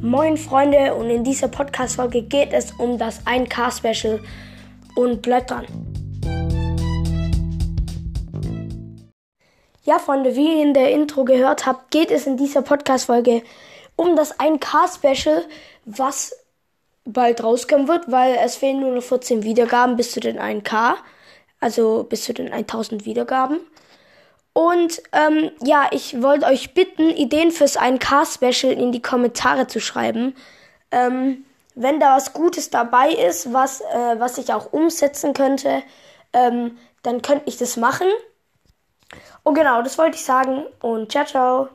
Moin Freunde und in dieser Podcast-Folge geht es um das 1K-Special und bleibt dran. Ja Freunde, wie ihr in der Intro gehört habt, geht es in dieser Podcast-Folge um das 1K-Special, was bald rauskommen wird, weil es fehlen nur noch 14 Wiedergaben bis zu den 1K, also bis zu den 1000 Wiedergaben. Und ähm, ja, ich wollte euch bitten, Ideen fürs 1K-Special in die Kommentare zu schreiben. Ähm, wenn da was Gutes dabei ist, was, äh, was ich auch umsetzen könnte, ähm, dann könnte ich das machen. Und genau, das wollte ich sagen. Und ciao, ciao.